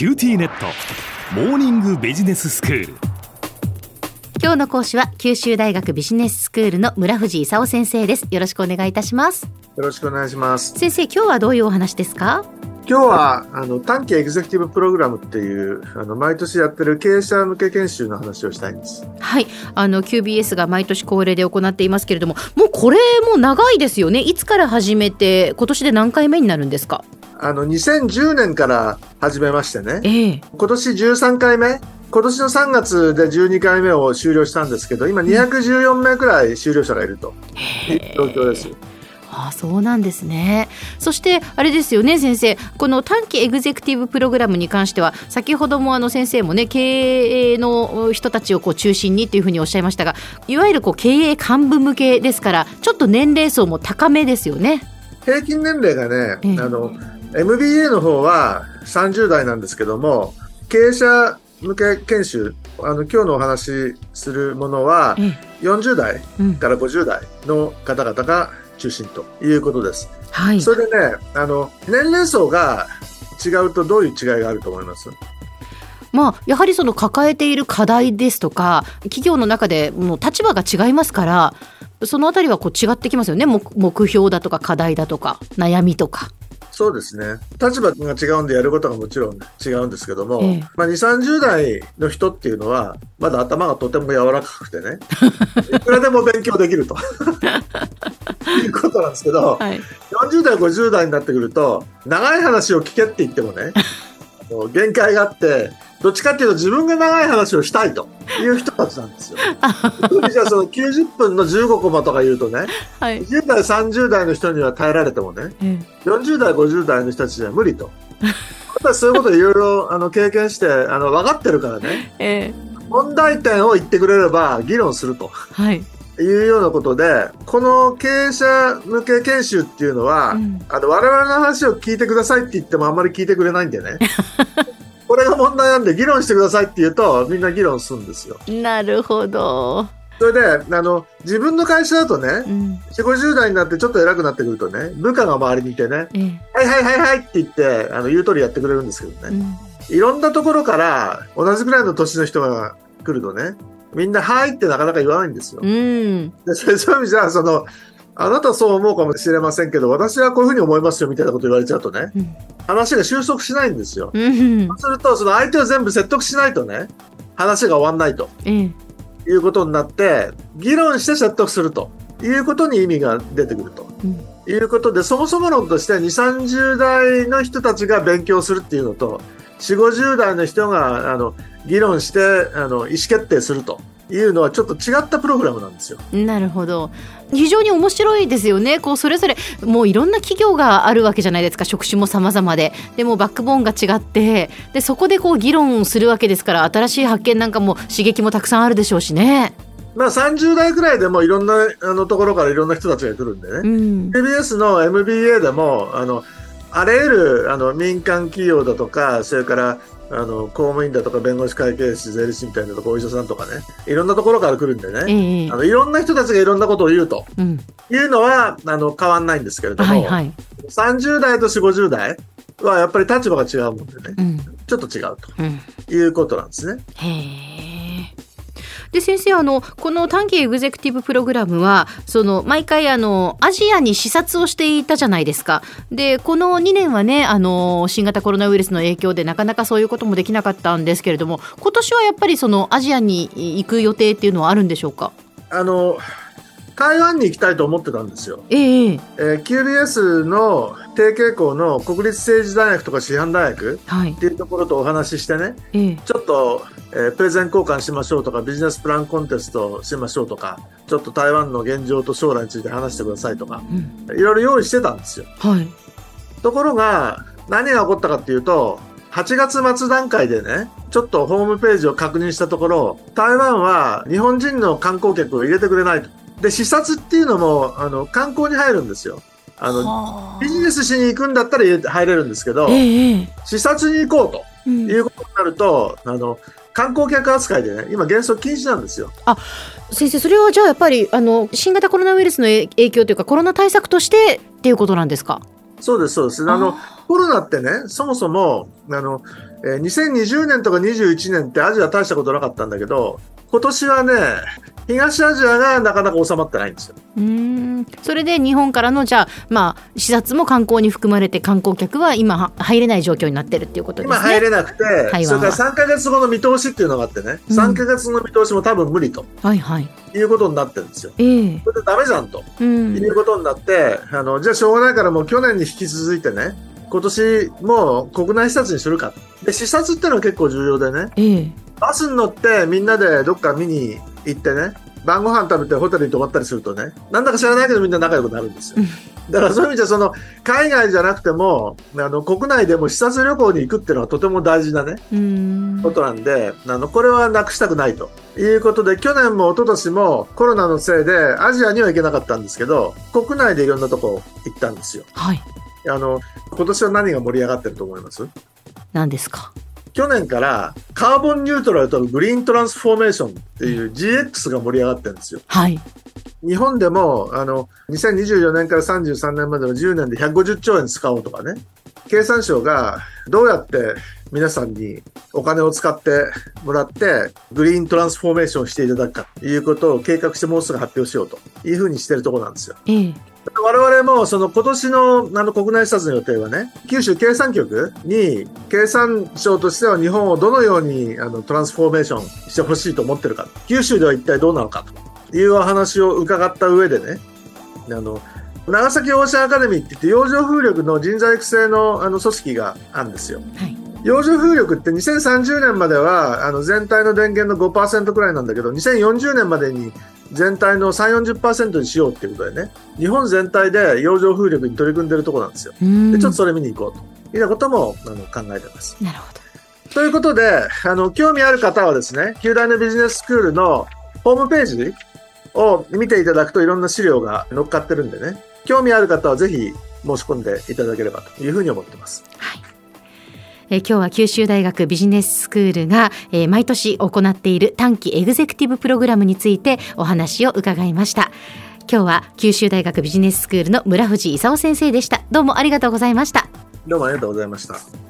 QTnet。モーニングビジネススクール。今日の講師は九州大学ビジネススクールの村藤功先生です。よろしくお願いいたします。よろしくお願いします。先生今日はどういうお話ですか？今日はあの短期エグゼクティブプログラムっていうあの毎年やってる経営者向け研修の話をしたいんです。はい。あの QBS が毎年恒例で行っていますけれどももうこれも長いですよね。いつから始めて今年で何回目になるんですか？あの2010年から始めましてね、ええ。今年13回目。今年の3月で12回目を終了したんですけど今214名くらい終了者がいると。いう状況です。ああそうなんですね。そしてあれですよね先生。この短期エグゼクティブプログラムに関しては先ほどもあの先生もね経営の人たちをこう中心にっていうふうにおっしゃいましたがいわゆるこう経営幹部向けですからちょっと年齢層も高めですよね。平均年齢がね、ええ。あの MBA の方は30代なんですけども経営者向け研修あの今日のお話しするものはえ40代うん。から50代の方々が中心ということです。はい。それでね、あの、年齢層が違うとどういう違いがあると思います？まあ、やはりその抱えている課題ですとか企業の中でもう立場が違いますからそのあたりはこう違ってきますよね。目目標だとか課題だとか悩みとか。そうですね。立場が違うんでやることがもちろん違うんですけども、ええまあ2、30代の人っていうのは、まだ頭がとても柔らかくてね、いくらでも勉強できると。いうことなんですけど、はい、40代、50代になってくると、長い話を聞けって言ってもね、限界があって、どっちかっていうと自分が長い話をしたいという人たちなんですよ。じゃあその90分の15コマとか言うとね、はい20代、30代の人には耐えられてもね、え40代、50代の人たちには無理と。私そういうこといろいろあの経験してあの分かってるからね、ええ問題点を言ってくれれば議論するとはいいうようなことで、この経営者向け研修っていうのは、うんあの我々の話を聞いてくださいって言ってもあんまり聞いてくれないんでね。これが問題なんで議論してくださいって言うとみんな議論するんですよ。なるほど。それで、あの、自分の会社だとねう、ん4、50代になってちょっと偉くなってくるとね、部下が周りにいてね、ええはいはいはいはいって言って、あの、言う通りやってくれるんですけどね。うんいろんなところから同じくらいの年の人が来るとね、みんなはいってなかなか言わないんですよ。うんでそういう意味じゃ、その、あなたそう思うかもしれませんけど、私はこういうふうに思いますよみたいなこと言われちゃうとね、うん。話が収束しないんですよ。うん。そうすると、その相手を全部説得しないとね、話が終わんないとええ。いうことになって、議論して説得するということに意味が出てくると。うん。いうことで、そもそも論として2、30代の人たちが勉強するっていうのと、4、50代の人が、あの、議論して、あの、意思決定するというのはちょっと違ったプログラムなんですよ。なるほど非常に面白いですよねこうそれぞれもういろんな企業があるわけじゃないですか職種も様々ででもバックボーンが違ってでそこでこう議論するわけですから新しい発見なんかも刺激もたくさんあるでしょうしね。まあ30代くらいでもいろんなあのところからいろんな人たちが来るんでね。うん KBS の MBA でも、あの、あらゆるあの民間企業だとか、それからあの公務員だとか弁護士会計士税理士みたいなとかお医者さんとかね。いろんなところから来るんでね、ええあのいろんな人たちがいろんなことを言うと。うん。いうのはあの変わんないんですけれども、はいはい。30代と4 50代はやっぱり立場が違うもんでね。うん。ちょっと違ううん。ということなんですね。で先生あのこの短期エグゼクティブプログラムはその毎回あのアジアに視察をしていたじゃないですか。でこの2年はねあの新型コロナウイルスの影響でなかなかそういうこともできなかったんですけれども今年はやっぱりそのアジアに行く予定っていうのはあるんでしょうか？あの台湾に行きたいと思ってたんですよ。えええー QBS の提携校の国立政治大学とか師範大学はいっていうところとお話ししてねええちょっと、えープレゼン交換しましょうとかビジネスプランコンテストしましょうとかちょっと台湾の現状と将来について話してくださいとかうんいろいろ用意してたんですよ。はいところが何が起こったかっていうと8月末段階でねちょっとホームページを確認したところ台湾は日本人の観光客を入れてくれないと。で視察っていうのもあの観光に入るんですよ。あのはあビジネスしに行くんだったら入れるんですけど、ええええ視察に行こうとうんいうことになると、あの、観光客扱いでね、今原則禁止なんですよ。先生それはじゃあやっぱりあの新型コロナウイルスの影影響というかコロナ対策としてっていうことなんですか？そうです、そうです。あの、コロナってね、そもそも、あの、えー2020年とか21年ってアジア大したことなかったんだけど、今年はね、東アジアがなかなか収まってないんですよ。うーんそれで日本からのじゃあまあ視察も観光に含まれて観光客は今は入れない状況になってるっていうことですね。今入れなくて、それから3ヶ月後の見通しっていうのがあってね、うん3ヶ月の見通しも多分無理とはいはい。いうことになってるんですよ。ええそれでダメじゃんとうんいうことになって、あの、じゃあしょうがないからもう去年に引き続いてね、今年もう国内視察にするか。で、視察っていうのは結構重要でね、ええバスに乗ってみんなでどっか見に行ってね、晩ご飯食べてホテルに泊まったりするとね、なんだか知らないけどみんな仲良くなるんですよ。だからそういう意味じゃその海外じゃなくても、あの国内でも視察旅行に行くっていうのはとても大事なね、ことなんで、あの、これはなくしたくないということで、去年も一昨年もコロナのせいでアジアには行けなかったんですけど、国内でいろんなとこ行ったんですよ。はい。あの、今年は何が盛り上がってると思います？何ですか？去年からカーボンニュートラルとグリーントランスフォーメーションっていう GX が盛り上がってるんですよ。はい。日本でも、あの、2024年から33年までの10年で150兆円使おうとかね。経産省がどうやって皆さんにお金を使ってもらって、グリーントランスフォーメーションしていただくかということを計画してもうすぐ発表しようというふうにしてるところなんですよ。ええ我々もその今年のあの国内視察の予定はね、九州経産局に経産省としては日本をどのようにあのトランスフォーメーションしてほしいと思ってるか、九州では一体どうなのかというお話を伺った上でね、あの、長崎オーシャンアカデミーって言って洋上風力の人材育成のあの組織があるんですよ。はい。洋上風力って2030年まではあの全体の電源の5%くらいなんだけど、2040年までに全体の3、40%にしようっていうことでね、日本全体で洋上風力に取り組んでるところなんですよ。で、ちょっとそれ見に行こうというようなこともあの考えてます。なるほど。ということで、あの、興味ある方はですね、旧大のビジネススクールのホームページを見ていただくといろんな資料が載っかってるんでね、興味ある方はぜひ申し込んでいただければというふうに思ってます。はい。え今日は九州大学ビジネススクールが、え毎年行っている短期エグゼクティブプログラムについてお話を伺いました。今日は九州大学ビジネススクールの村藤勲先生でした。どうもありがとうございました。どうもありがとうございました。